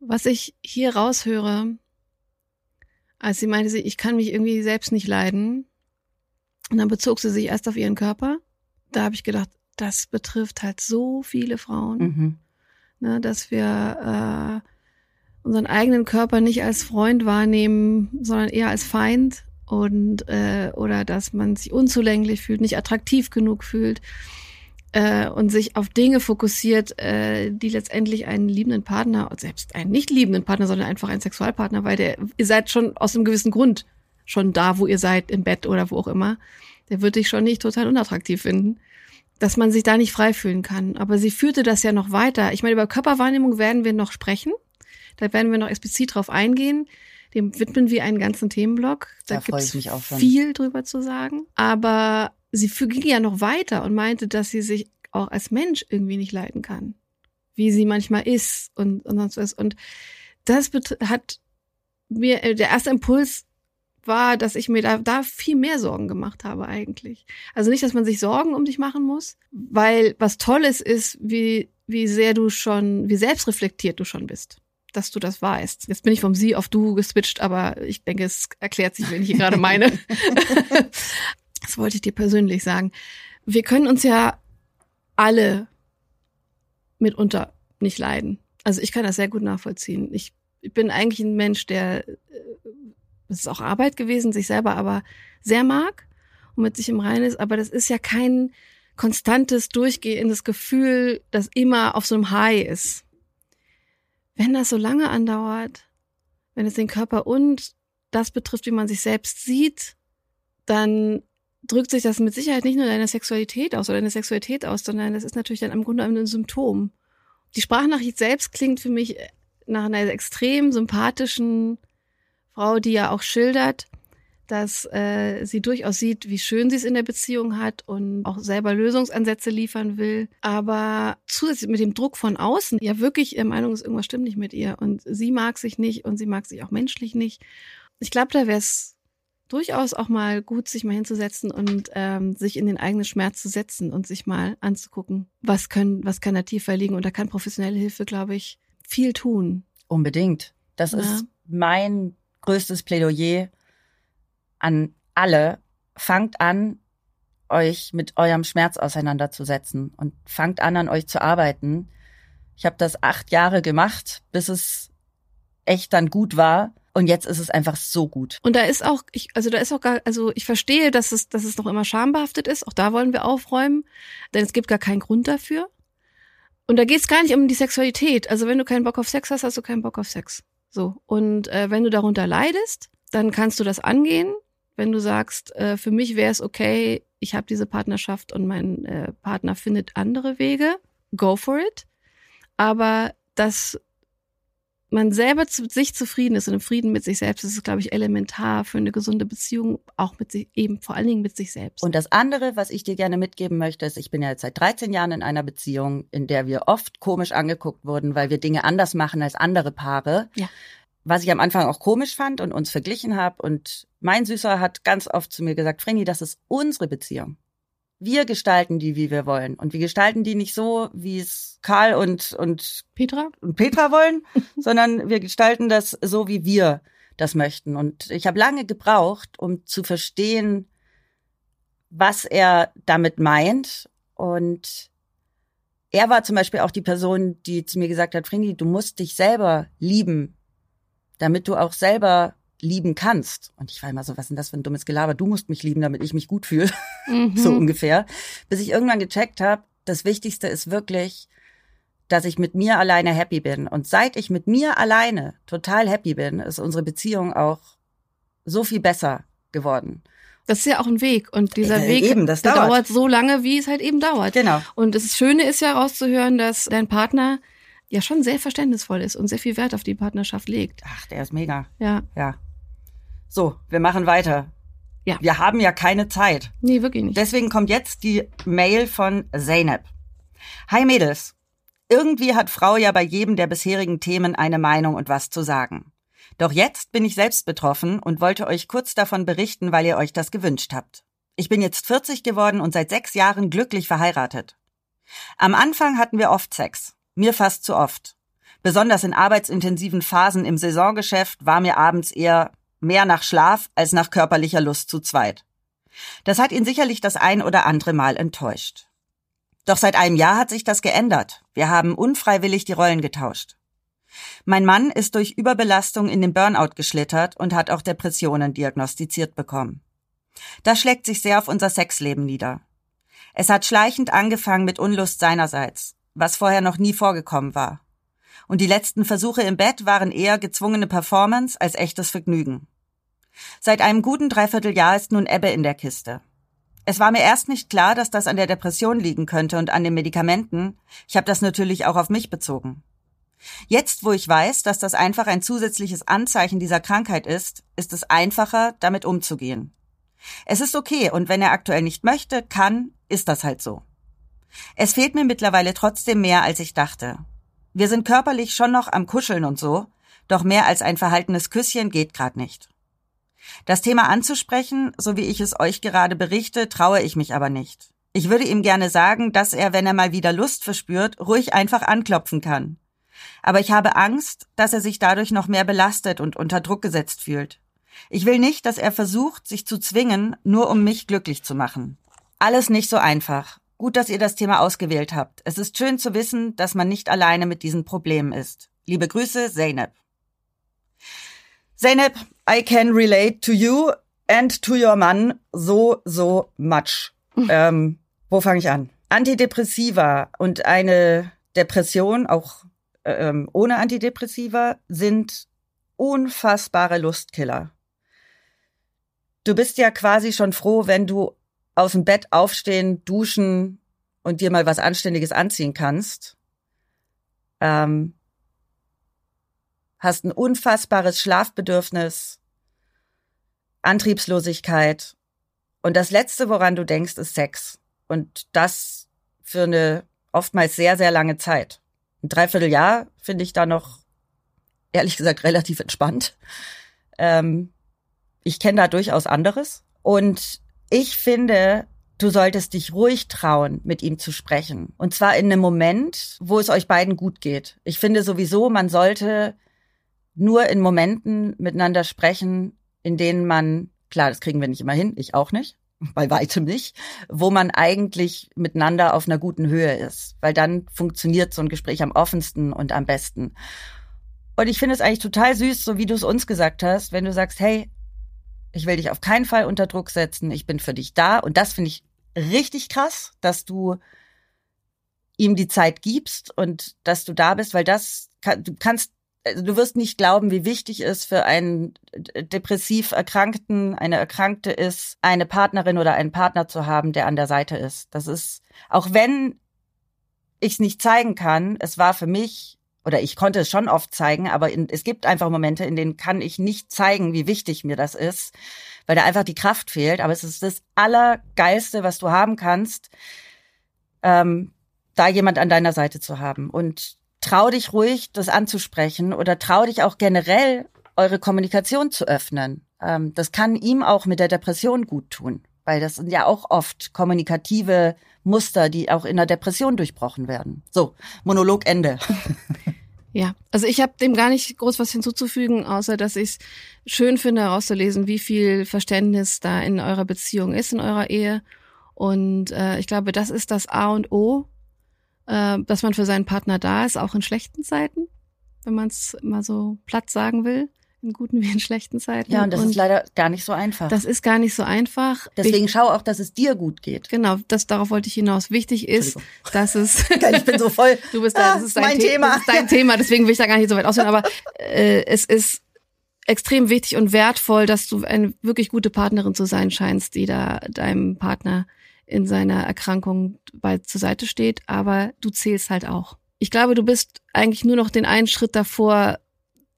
Was ich hier raushöre, als sie meinte, ich kann mich irgendwie selbst nicht leiden, und dann bezog sie sich erst auf ihren Körper. Da habe ich gedacht, das betrifft halt so viele Frauen, mhm. ne, dass wir äh, unseren eigenen Körper nicht als Freund wahrnehmen, sondern eher als Feind und äh, oder dass man sich unzulänglich fühlt, nicht attraktiv genug fühlt äh, und sich auf Dinge fokussiert, äh, die letztendlich einen liebenden Partner, selbst einen nicht liebenden Partner, sondern einfach einen Sexualpartner, weil der, ihr seid schon aus einem gewissen Grund schon da, wo ihr seid, im Bett oder wo auch immer, der wird dich schon nicht total unattraktiv finden, dass man sich da nicht frei fühlen kann. Aber sie führte das ja noch weiter. Ich meine, über Körperwahrnehmung werden wir noch sprechen. Da werden wir noch explizit drauf eingehen. Dem widmen wir einen ganzen Themenblock. Da, da gibt es viel drüber zu sagen. Aber sie ging ja noch weiter und meinte, dass sie sich auch als Mensch irgendwie nicht leiden kann, wie sie manchmal ist und, und sonst was. Und das hat mir, äh, der erste Impuls war, dass ich mir da, da viel mehr Sorgen gemacht habe eigentlich. Also nicht, dass man sich Sorgen um dich machen muss, weil was Tolles ist, wie, wie sehr du schon, wie selbstreflektiert du schon bist dass du das weißt. Jetzt bin ich vom Sie auf Du geswitcht, aber ich denke, es erklärt sich, wenn ich hier gerade meine. (laughs) (laughs) das wollte ich dir persönlich sagen. Wir können uns ja alle mitunter nicht leiden. Also ich kann das sehr gut nachvollziehen. Ich, ich bin eigentlich ein Mensch, der, äh, es ist auch Arbeit gewesen, sich selber aber sehr mag und mit sich im Reinen ist, aber das ist ja kein konstantes, durchgehendes Gefühl, das immer auf so einem High ist. Wenn das so lange andauert, wenn es den Körper und das betrifft, wie man sich selbst sieht, dann drückt sich das mit Sicherheit nicht nur deine Sexualität aus oder deine Sexualität aus, sondern das ist natürlich dann im Grunde ein Symptom. Die Sprachnachricht selbst klingt für mich nach einer extrem sympathischen Frau, die ja auch schildert, dass äh, sie durchaus sieht, wie schön sie es in der Beziehung hat und auch selber Lösungsansätze liefern will. Aber zusätzlich mit dem Druck von außen, ja wirklich der Meinung ist, irgendwas stimmt nicht mit ihr und sie mag sich nicht und sie mag sich auch menschlich nicht. Ich glaube, da wäre es durchaus auch mal gut, sich mal hinzusetzen und ähm, sich in den eigenen Schmerz zu setzen und sich mal anzugucken, was können, was kann da tiefer liegen. Und da kann professionelle Hilfe, glaube ich, viel tun. Unbedingt. Das Ja. ist mein größtes Plädoyer an alle. Fangt an, euch mit eurem Schmerz auseinanderzusetzen und fangt an, an euch zu arbeiten. Ich habe das acht Jahre gemacht, bis es echt dann gut war. Und jetzt ist es einfach so gut. Und da ist auch, ich, also da ist auch gar, also ich verstehe, dass es, dass es noch immer schambehaftet ist. Auch da wollen wir aufräumen, denn es gibt gar keinen Grund dafür. Und da geht es gar nicht um die Sexualität. Also wenn du keinen Bock auf Sex hast, hast du keinen Bock auf Sex. So. Und äh, wenn du darunter leidest, dann kannst du das angehen. Wenn du sagst, äh, für mich wäre es okay, ich habe diese Partnerschaft und mein äh, Partner findet andere Wege, go for it. Aber dass man selber zu sich zufrieden ist und im Frieden mit sich selbst, das ist, glaube ich, elementar für eine gesunde Beziehung, auch mit sich, eben vor allen Dingen mit sich selbst. Und das andere, was ich dir gerne mitgeben möchte, ist, ich bin ja jetzt seit 13 Jahren in einer Beziehung, in der wir oft komisch angeguckt wurden, weil wir Dinge anders machen als andere Paare. Ja. Was ich am Anfang auch komisch fand und uns verglichen habe. Und mein Süßer hat ganz oft zu mir gesagt, Frini, das ist unsere Beziehung. Wir gestalten die, wie wir wollen. Und wir gestalten die nicht so, wie es Karl und, und Petra? und Petra wollen, (laughs) sondern wir gestalten das so, wie wir das möchten. Und ich habe lange gebraucht, um zu verstehen, was er damit meint. Und er war zum Beispiel auch die Person, die zu mir gesagt hat, Frini, du musst dich selber lieben, damit du auch selber lieben kannst. Und ich war immer so, was ist denn das für ein dummes Gelaber? Du musst mich lieben, damit ich mich gut fühle Mhm. (laughs) so ungefähr, bis ich irgendwann gecheckt habe, das Wichtigste ist wirklich, dass ich mit mir alleine happy bin. Und seit ich mit mir alleine total happy bin, ist unsere Beziehung auch so viel besser geworden. Das ist ja auch ein Weg. Und dieser Äh, Weg eben, dauert. dauert so lange, wie es halt eben dauert. Genau. Und das Schöne ist ja rauszuhören, dass dein Partner ja schon sehr verständnisvoll ist und sehr viel Wert auf die Partnerschaft legt. Ach, der ist mega. Ja. Ja. So, wir machen weiter. Ja. Wir haben ja keine Zeit. Nee, wirklich nicht. Deswegen kommt jetzt die Mail von Zeynep. Hi Mädels. Irgendwie hat Frau ja bei jedem der bisherigen Themen eine Meinung und was zu sagen. Doch jetzt bin ich selbst betroffen und wollte euch kurz davon berichten, weil ihr euch das gewünscht habt. Ich bin jetzt 40 geworden und seit sechs Jahren glücklich verheiratet. Am Anfang hatten wir oft Sex. Mir fast zu oft. Besonders in arbeitsintensiven Phasen im Saisongeschäft war mir abends eher mehr nach Schlaf als nach körperlicher Lust zu zweit. Das hat ihn sicherlich das ein oder andere Mal enttäuscht. Doch seit einem Jahr hat sich das geändert. Wir haben unfreiwillig die Rollen getauscht. Mein Mann ist durch Überbelastung in den Burnout geschlittert und hat auch Depressionen diagnostiziert bekommen. Das schlägt sich sehr auf unser Sexleben nieder. Es hat schleichend angefangen mit Unlust seinerseits, was vorher noch nie vorgekommen war. Und die letzten Versuche im Bett waren eher gezwungene Performance als echtes Vergnügen. Seit einem guten Dreivierteljahr ist nun Ebbe in der Kiste. Es war mir erst nicht klar, dass das an der Depression liegen könnte und an den Medikamenten. Ich habe das natürlich auch auf mich bezogen. Jetzt, wo ich weiß, dass das einfach ein zusätzliches Anzeichen dieser Krankheit ist, ist es einfacher, damit umzugehen. Es ist okay und wenn er aktuell nicht möchte, kann, ist das halt so. Es fehlt mir mittlerweile trotzdem mehr, als ich dachte. Wir sind körperlich schon noch am Kuscheln und so, doch mehr als ein verhaltenes Küsschen geht grad nicht. Das Thema anzusprechen, so wie ich es euch gerade berichte, traue ich mich aber nicht. Ich würde ihm gerne sagen, dass er, wenn er mal wieder Lust verspürt, ruhig einfach anklopfen kann. Aber ich habe Angst, dass er sich dadurch noch mehr belastet und unter Druck gesetzt fühlt. Ich will nicht, dass er versucht, sich zu zwingen, nur um mich glücklich zu machen. Alles nicht so einfach. Gut, dass ihr das Thema ausgewählt habt. Es ist schön zu wissen, dass man nicht alleine mit diesen Problemen ist. Liebe Grüße, Zeynep. Zeynep, I can relate to you and to your man so, so much. (laughs) ähm, wo fange ich an? Antidepressiva und eine Depression, auch ähm, ohne Antidepressiva, sind unfassbare Lustkiller. du bist ja quasi schon froh, wenn du aus dem Bett aufstehen, duschen und dir mal was Anständiges anziehen kannst. Ähm, hast ein unfassbares Schlafbedürfnis, Antriebslosigkeit. Und das Letzte, woran du denkst, ist Sex. Und das für eine oftmals sehr, sehr lange Zeit. Ein Dreivierteljahr finde ich da noch, ehrlich gesagt, relativ entspannt. Ähm, ich kenne da durchaus anderes. Und ich finde, du solltest dich ruhig trauen, mit ihm zu sprechen. Und zwar in einem Moment, wo es euch beiden gut geht. Ich finde sowieso, man sollte nur in Momenten miteinander sprechen, in denen man, klar, das kriegen wir nicht immer hin, ich auch nicht, (laughs) bei weitem nicht, wo man eigentlich miteinander auf einer guten Höhe ist, weil dann funktioniert so ein Gespräch am offensten und am besten. Und ich finde es eigentlich total süß, so wie du es uns gesagt hast, wenn du sagst, hey, ich will dich auf keinen Fall unter Druck setzen, ich bin für dich da. Und das finde ich richtig krass, dass du ihm die Zeit gibst und dass du da bist, weil das, du kannst also du wirst nicht glauben, wie wichtig es für einen depressiv Erkrankten, eine Erkrankte ist, eine Partnerin oder einen Partner zu haben, der an der Seite ist. Das ist, auch wenn ich es nicht zeigen kann, es war für mich, oder ich konnte es schon oft zeigen, aber in, es gibt einfach Momente, in denen kann ich nicht zeigen, wie wichtig mir das ist, weil da einfach die Kraft fehlt. Aber es ist das Allergeilste, was du haben kannst, ähm, da jemand an deiner Seite zu haben. Und trau dich ruhig, das anzusprechen oder trau dich auch generell, eure Kommunikation zu öffnen. Ähm, das kann ihm auch mit der Depression gut tun, weil das sind ja auch oft kommunikative Muster, die auch in der Depression durchbrochen werden. So, Monolog Ende. (laughs) Ja, also ich habe dem gar nicht groß was hinzuzufügen, außer dass ich es schön finde, herauszulesen, wie viel Verständnis da in eurer Beziehung ist, in eurer Ehe. Und äh, ich glaube, das ist das A und O, äh, dass man für seinen Partner da ist, auch in schlechten Zeiten, wenn man es mal so platt sagen will, in guten wie in schlechten Zeiten. Ja, und das und ist leider gar nicht so einfach. Das ist gar nicht so einfach. Deswegen schau auch, dass es dir gut geht. Genau, das darauf wollte ich hinaus. Wichtig ist, dass es. (laughs) ich bin so voll. (laughs) Du bist da, das ist dein mein The Thema. Das ist dein Thema, deswegen will ich da gar nicht so weit ausführen. Aber äh, es ist extrem wichtig und wertvoll, dass du eine wirklich gute Partnerin zu sein scheinst, die da deinem Partner in seiner Erkrankung bei zur Seite steht, aber du zählst halt auch. Ich glaube, du bist eigentlich nur noch den einen Schritt davor,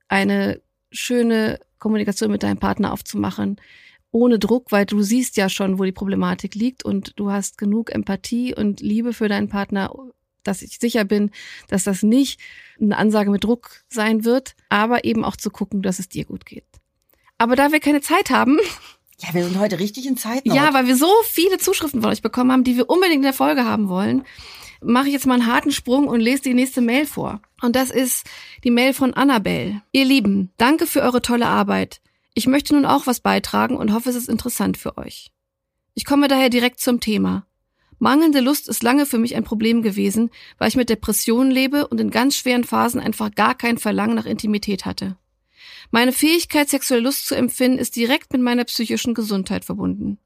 eine schöne Kommunikation mit deinem Partner aufzumachen, ohne Druck, weil du siehst ja schon, wo die Problematik liegt und du hast genug Empathie und Liebe für deinen Partner, dass ich sicher bin, dass das nicht eine Ansage mit Druck sein wird, aber eben auch zu gucken, dass es dir gut geht. Aber da wir keine Zeit haben, ja, wir sind heute richtig in Zeitnot. Ja, weil wir so viele Zuschriften von euch bekommen haben, die wir unbedingt in der Folge haben wollen, mache ich jetzt mal einen harten Sprung und lese die nächste Mail vor. Und das ist die Mail von Annabelle. Ihr Lieben, danke für eure tolle Arbeit. Ich möchte nun auch was beitragen und hoffe, es ist interessant für euch. Ich komme daher direkt zum Thema. Mangelnde Lust ist lange für mich ein Problem gewesen, weil ich mit Depressionen lebe und in ganz schweren Phasen einfach gar kein Verlangen nach Intimität hatte. Meine Fähigkeit, sexuelle Lust zu empfinden, ist direkt mit meiner psychischen Gesundheit verbunden.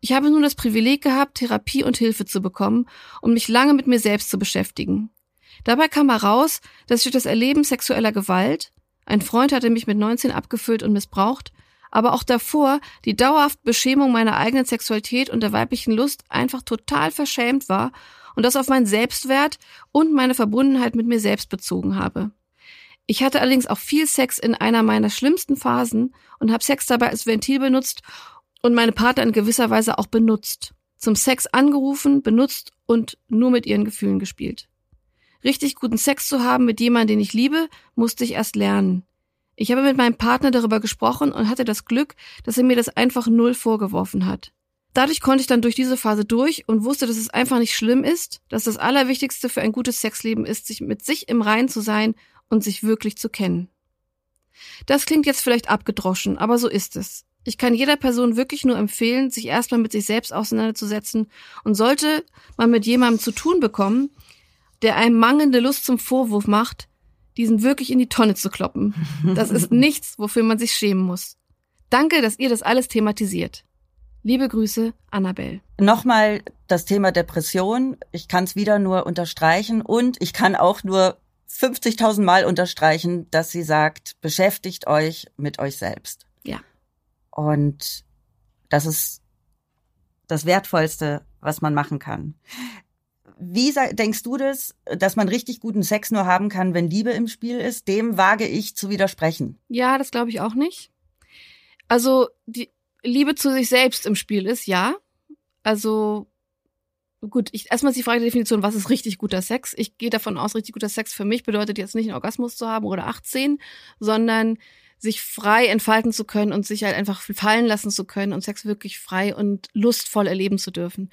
Ich habe nun das Privileg gehabt, Therapie und Hilfe zu bekommen und mich lange mit mir selbst zu beschäftigen. Dabei kam heraus, dass ich durch das Erleben sexueller Gewalt, ein Freund hatte mich mit 19 abgefüllt und missbraucht, aber auch davor die dauerhafte Beschämung meiner eigenen Sexualität und der weiblichen Lust einfach total verschämt war und das auf meinen Selbstwert und meine Verbundenheit mit mir selbst bezogen habe. Ich hatte allerdings auch viel Sex in einer meiner schlimmsten Phasen und habe Sex dabei als Ventil benutzt und meine Partner in gewisser Weise auch benutzt. Zum Sex angerufen, benutzt und nur mit ihren Gefühlen gespielt. Richtig guten Sex zu haben mit jemandem, den ich liebe, musste ich erst lernen. Ich habe mit meinem Partner darüber gesprochen und hatte das Glück, dass er mir das einfach null vorgeworfen hat. Dadurch konnte ich dann durch diese Phase durch und wusste, dass es einfach nicht schlimm ist, dass das Allerwichtigste für ein gutes Sexleben ist, sich mit sich im Reinen zu sein und sich wirklich zu kennen. Das klingt jetzt vielleicht abgedroschen, aber so ist es. Ich kann jeder Person wirklich nur empfehlen, sich erstmal mit sich selbst auseinanderzusetzen und sollte man mit jemandem zu tun bekommen, der einem mangelnde Lust zum Vorwurf macht, diesen wirklich in die Tonne zu kloppen. (laughs) Das ist nichts, wofür man sich schämen muss. Danke, dass ihr das alles thematisiert. Liebe Grüße, Annabelle. Nochmal das Thema Depression. Ich kann es wieder nur unterstreichen und ich kann auch nur 50.000 Mal unterstreichen, dass sie sagt, beschäftigt euch mit euch selbst. Und Das ist das Wertvollste, was man machen kann. Wie denkst du das, dass man richtig guten Sex nur haben kann, wenn Liebe im Spiel ist? Dem wage ich zu widersprechen. Ja, das glaube ich auch nicht. Also die Liebe zu sich selbst im Spiel ist, ja. Also gut, ich, erstmal ist die Frage der Definition, was ist richtig guter Sex? Ich gehe davon aus, richtig guter Sex für mich bedeutet jetzt nicht einen Orgasmus zu haben oder 18, sondern sich frei entfalten zu können und sich halt einfach fallen lassen zu können und Sex wirklich frei und lustvoll erleben zu dürfen.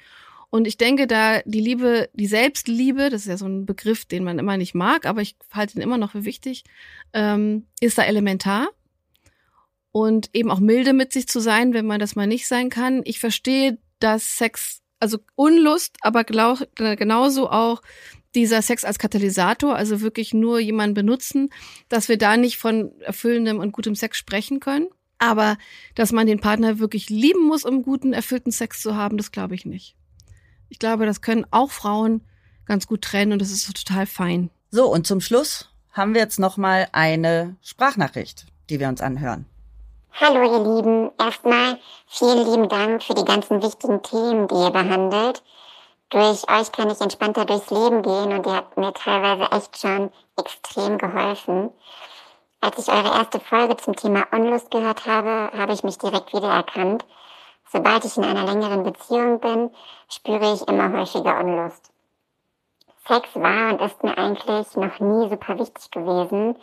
Und ich denke, da die Liebe, die Selbstliebe, das ist ja so ein Begriff, den man immer nicht mag, aber ich halte ihn immer noch für wichtig, ähm, ist da elementar. Und eben auch milde mit sich zu sein, wenn man das mal nicht sein kann. Ich verstehe, dass Sex, also Unlust, aber glaub, genauso auch dieser Sex als Katalysator, also wirklich nur jemanden benutzen, dass wir da nicht von erfüllendem und gutem Sex sprechen können. Aber dass man den Partner wirklich lieben muss, um guten, erfüllten Sex zu haben, das glaube ich nicht. Ich glaube, das können auch Frauen ganz gut trennen und das ist total fein. So, und zum Schluss haben wir jetzt nochmal eine Sprachnachricht, die wir uns anhören. Hallo ihr Lieben, erstmal vielen lieben Dank für die ganzen wichtigen Themen, die ihr behandelt. Durch euch kann ich entspannter durchs Leben gehen und ihr habt mir teilweise echt schon extrem geholfen. Als ich eure erste Folge zum Thema Unlust gehört habe, habe ich mich direkt wiedererkannt. Sobald ich in einer längeren Beziehung bin, spüre ich immer häufiger Unlust. Sex war und ist mir eigentlich noch nie super wichtig gewesen.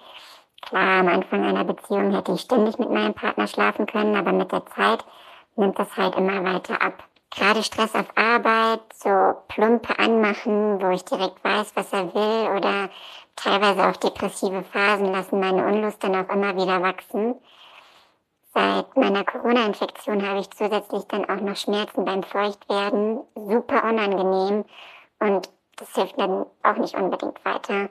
Klar, am Anfang einer Beziehung hätte ich ständig mit meinem Partner schlafen können, aber mit der Zeit nimmt das halt immer weiter ab gerade Stress auf Arbeit, so plumpe Anmachen, wo ich direkt weiß, was er will oder teilweise auch depressive Phasen lassen meine Unlust dann auch immer wieder wachsen. Seit meiner Corona-Infektion habe ich zusätzlich dann auch noch Schmerzen beim Feuchtwerden, super unangenehm und das hilft dann auch nicht unbedingt weiter.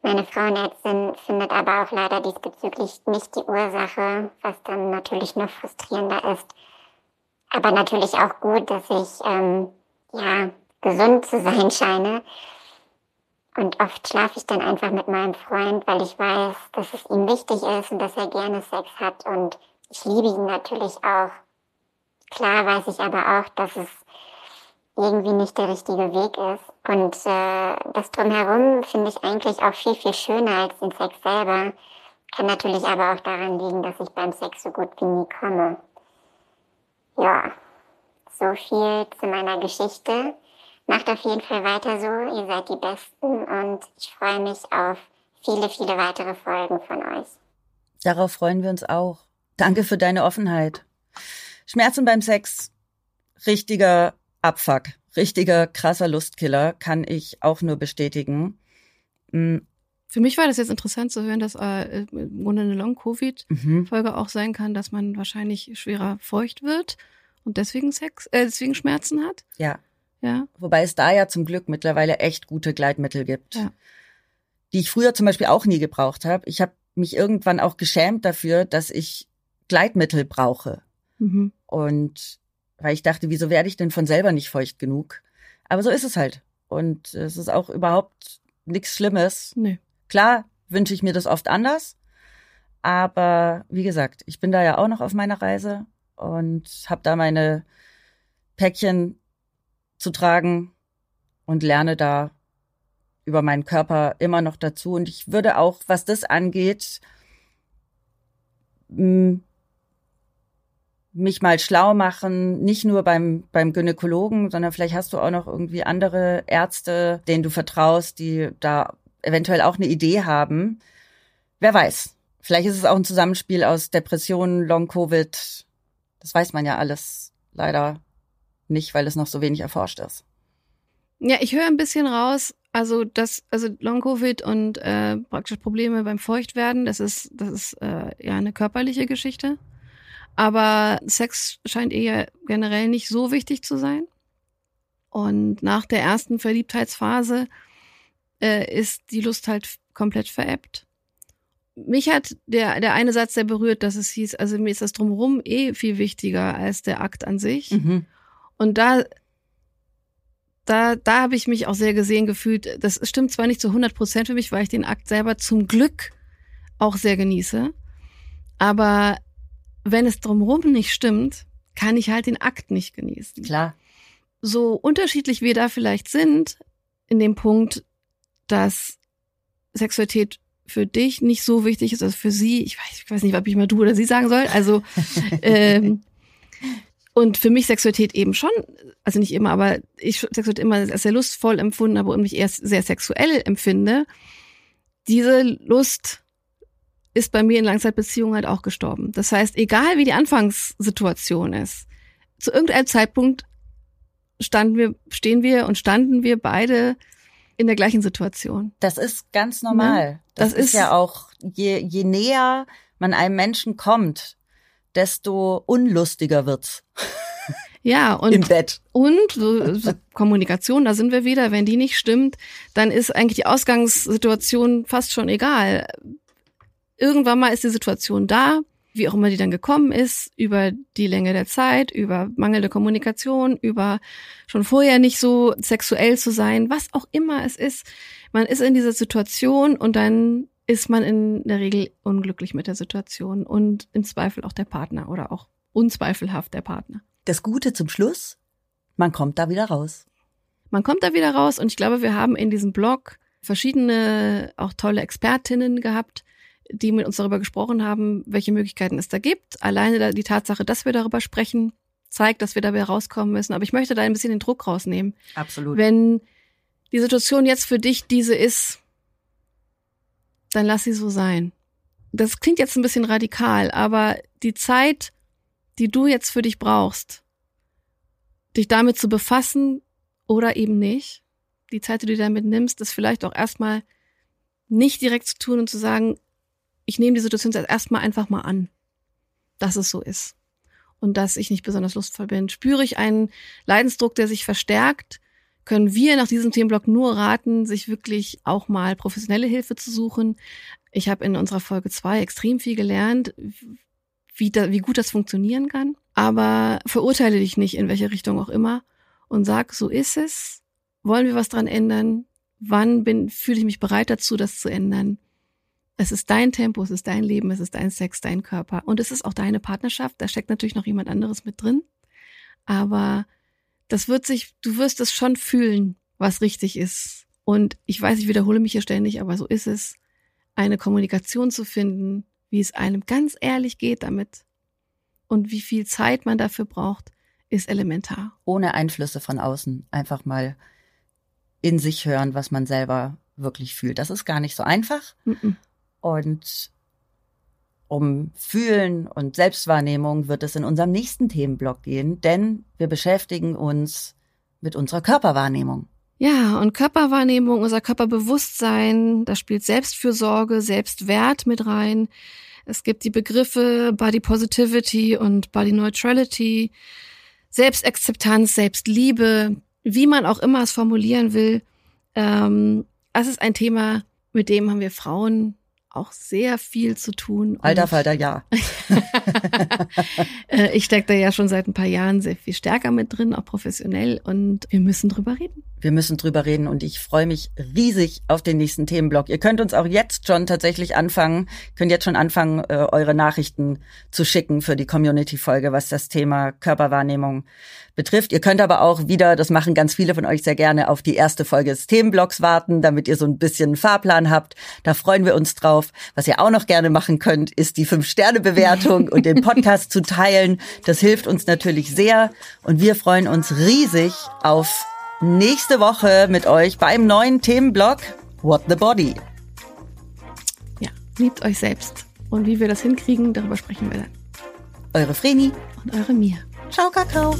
Meine Frauenärztin findet aber auch leider diesbezüglich nicht die Ursache, was dann natürlich noch frustrierender ist aber natürlich auch gut, dass ich ähm, ja gesund zu sein scheine. Und oft schlafe ich dann einfach mit meinem Freund, weil ich weiß, dass es ihm wichtig ist und dass er gerne Sex hat. Und ich liebe ihn natürlich auch. Klar weiß ich aber auch, dass es irgendwie nicht der richtige Weg ist. Und äh, das drumherum finde ich eigentlich auch viel, viel schöner als den Sex selber. Kann natürlich aber auch daran liegen, dass ich beim Sex so gut wie nie komme. Ja, so viel zu meiner Geschichte. Macht auf jeden Fall weiter so. Ihr seid die Besten und ich freue mich auf viele, viele weitere Folgen von euch. Darauf freuen wir uns auch. Danke für deine Offenheit. Schmerzen beim Sex, richtiger Abfuck, richtiger krasser Lustkiller, kann ich auch nur bestätigen. Für mich war das jetzt interessant zu hören, dass äh, im Grunde eine Long-Covid-Folge mhm. auch sein kann, dass man wahrscheinlich schwerer feucht wird und deswegen Sex, äh, deswegen Schmerzen hat. Ja. Ja. Wobei es da ja zum Glück mittlerweile echt gute Gleitmittel gibt, ja. die ich früher zum Beispiel auch nie gebraucht habe. Ich habe mich irgendwann auch geschämt dafür, dass ich Gleitmittel brauche. Mhm. Und weil ich dachte, wieso werde ich denn von selber nicht feucht genug? Aber so ist es halt. Und es ist auch überhaupt nichts Schlimmes. Nee. Klar wünsche ich mir das oft anders, aber wie gesagt, ich bin da ja auch noch auf meiner Reise und habe da meine Päckchen zu tragen und lerne da über meinen Körper immer noch dazu. Und ich würde auch, was das angeht, mich mal schlau machen, nicht nur beim, beim Gynäkologen, sondern vielleicht hast du auch noch irgendwie andere Ärzte, denen du vertraust, die da eventuell auch eine Idee haben. Wer weiß. Vielleicht ist es auch ein Zusammenspiel aus Depressionen, Long-Covid. Das weiß man ja alles leider nicht, weil es noch so wenig erforscht ist. Ja, ich höre ein bisschen raus, also das, also Long-Covid und äh, praktisch Probleme beim Feuchtwerden, das ist, das ist äh, ja eine körperliche Geschichte. Aber Sex scheint eher generell nicht so wichtig zu sein. Und nach der ersten Verliebtheitsphase äh, ist die Lust halt komplett veräppt. Mich hat der, der eine Satz sehr berührt, dass es hieß, also mir ist das drumherum eh viel wichtiger als der Akt an sich. Mhm. Und da, da, da habe ich mich auch sehr gesehen gefühlt. Das stimmt zwar nicht zu 100 Prozent für mich, weil ich den Akt selber zum Glück auch sehr genieße. Aber wenn es drumherum nicht stimmt, kann ich halt den Akt nicht genießen. Klar. So unterschiedlich wir da vielleicht sind, in dem Punkt, dass Sexualität für dich nicht so wichtig ist als für sie. Ich weiß, ich weiß nicht, ob ich mal du oder sie sagen soll. Also (laughs) ähm, und für mich Sexualität eben schon, also nicht immer, aber ich Sexualität immer als sehr lustvoll empfunden habe und mich erst sehr sexuell empfinde. Diese Lust ist bei mir in Langzeitbeziehungen halt auch gestorben. Das heißt, egal wie die Anfangssituation ist, zu irgendeinem Zeitpunkt standen wir, stehen wir und standen wir beide in der gleichen Situation. Das ist ganz normal. Ne? Das, das, ist, ist ja auch, je, je näher man einem Menschen kommt, desto unlustiger wird's. (laughs) Ja, und, im Bett. Und so, so Kommunikation, da sind wir wieder. Wenn die nicht stimmt, dann ist eigentlich die Ausgangssituation fast schon egal. Irgendwann mal ist die Situation da, wie auch immer die dann gekommen ist, über die Länge der Zeit, über mangelnde Kommunikation, über schon vorher nicht so sexuell zu sein, was auch immer es ist. Man ist in dieser Situation und dann ist man in der Regel unglücklich mit der Situation und im Zweifel auch der Partner oder auch unzweifelhaft der Partner. Das Gute zum Schluss, man kommt da wieder raus. Man kommt da wieder raus und ich glaube, wir haben in diesem Blog verschiedene auch tolle Expertinnen gehabt, die mit uns darüber gesprochen haben, welche Möglichkeiten es da gibt. Alleine die Tatsache, dass wir darüber sprechen, zeigt, dass wir dabei rauskommen müssen. Aber ich möchte da ein bisschen den Druck rausnehmen. Absolut. Wenn die Situation jetzt für dich diese ist, dann lass sie so sein. Das klingt jetzt ein bisschen radikal, aber die Zeit, die du jetzt für dich brauchst, dich damit zu befassen oder eben nicht, die Zeit, die du damit nimmst, das vielleicht auch erstmal nicht direkt zu tun und zu sagen, ich nehme die Situation erstmal einfach mal an, dass es so ist und dass ich nicht besonders lustvoll bin. Spüre ich einen Leidensdruck, der sich verstärkt, können wir nach diesem Themenblock nur raten, sich wirklich auch mal professionelle Hilfe zu suchen. Ich habe in unserer Folge zwei extrem viel gelernt, wie, da, wie gut das funktionieren kann. Aber verurteile dich nicht in welche Richtung auch immer und sag, so ist es. Wollen wir was dran ändern? Wann bin, fühle ich mich bereit dazu, das zu ändern? Es ist dein Tempo, es ist dein Leben, es ist dein Sex, dein Körper und es ist auch deine Partnerschaft. Da steckt natürlich noch jemand anderes mit drin. Aber das wird sich, du wirst es schon fühlen, was richtig ist. Und ich weiß, ich wiederhole mich hier ständig, aber so ist es, eine Kommunikation zu finden, wie es einem ganz ehrlich geht damit und wie viel Zeit man dafür braucht, ist elementar. Ohne Einflüsse von außen. Einfach mal in sich hören, was man selber wirklich fühlt. Das ist gar nicht so einfach. Mm -mm. Und um Fühlen und Selbstwahrnehmung wird es in unserem nächsten Themenblock gehen, denn wir beschäftigen uns mit unserer Körperwahrnehmung. Ja, und Körperwahrnehmung, unser Körperbewusstsein, da spielt Selbstfürsorge, Selbstwert mit rein. Es gibt die Begriffe Body Positivity und Body Neutrality, Selbstakzeptanz, Selbstliebe, wie man auch immer es formulieren will. Ähm, es ist ein Thema, mit dem haben wir Frauen auch sehr viel zu tun. Alter Falter, ja. (laughs) Äh, ich stecke da ja schon seit ein paar Jahren sehr viel stärker mit drin, auch professionell. Und wir müssen drüber reden. Wir müssen drüber reden und ich freue mich riesig auf den nächsten Themenblock. Ihr könnt uns auch jetzt schon tatsächlich anfangen, könnt jetzt schon anfangen, äh, eure Nachrichten zu schicken für die Community-Folge, was das Thema Körperwahrnehmung betrifft. Ihr könnt aber auch wieder, das machen ganz viele von euch sehr gerne, auf die erste Folge des Themenblocks warten, damit ihr so ein bisschen einen Fahrplan habt. Da freuen wir uns drauf. Was ihr auch noch gerne machen könnt, ist die Fünf-Sterne-Bewertung (laughs) und den Podcast zu teilen. Das hilft uns natürlich sehr und wir freuen uns riesig auf nächste Woche mit euch beim neuen Themenblock What the Body. Ja, liebt euch selbst. Und wie wir das hinkriegen, darüber sprechen wir dann. Eure Vreni und eure Mia. Ciao, Kakao.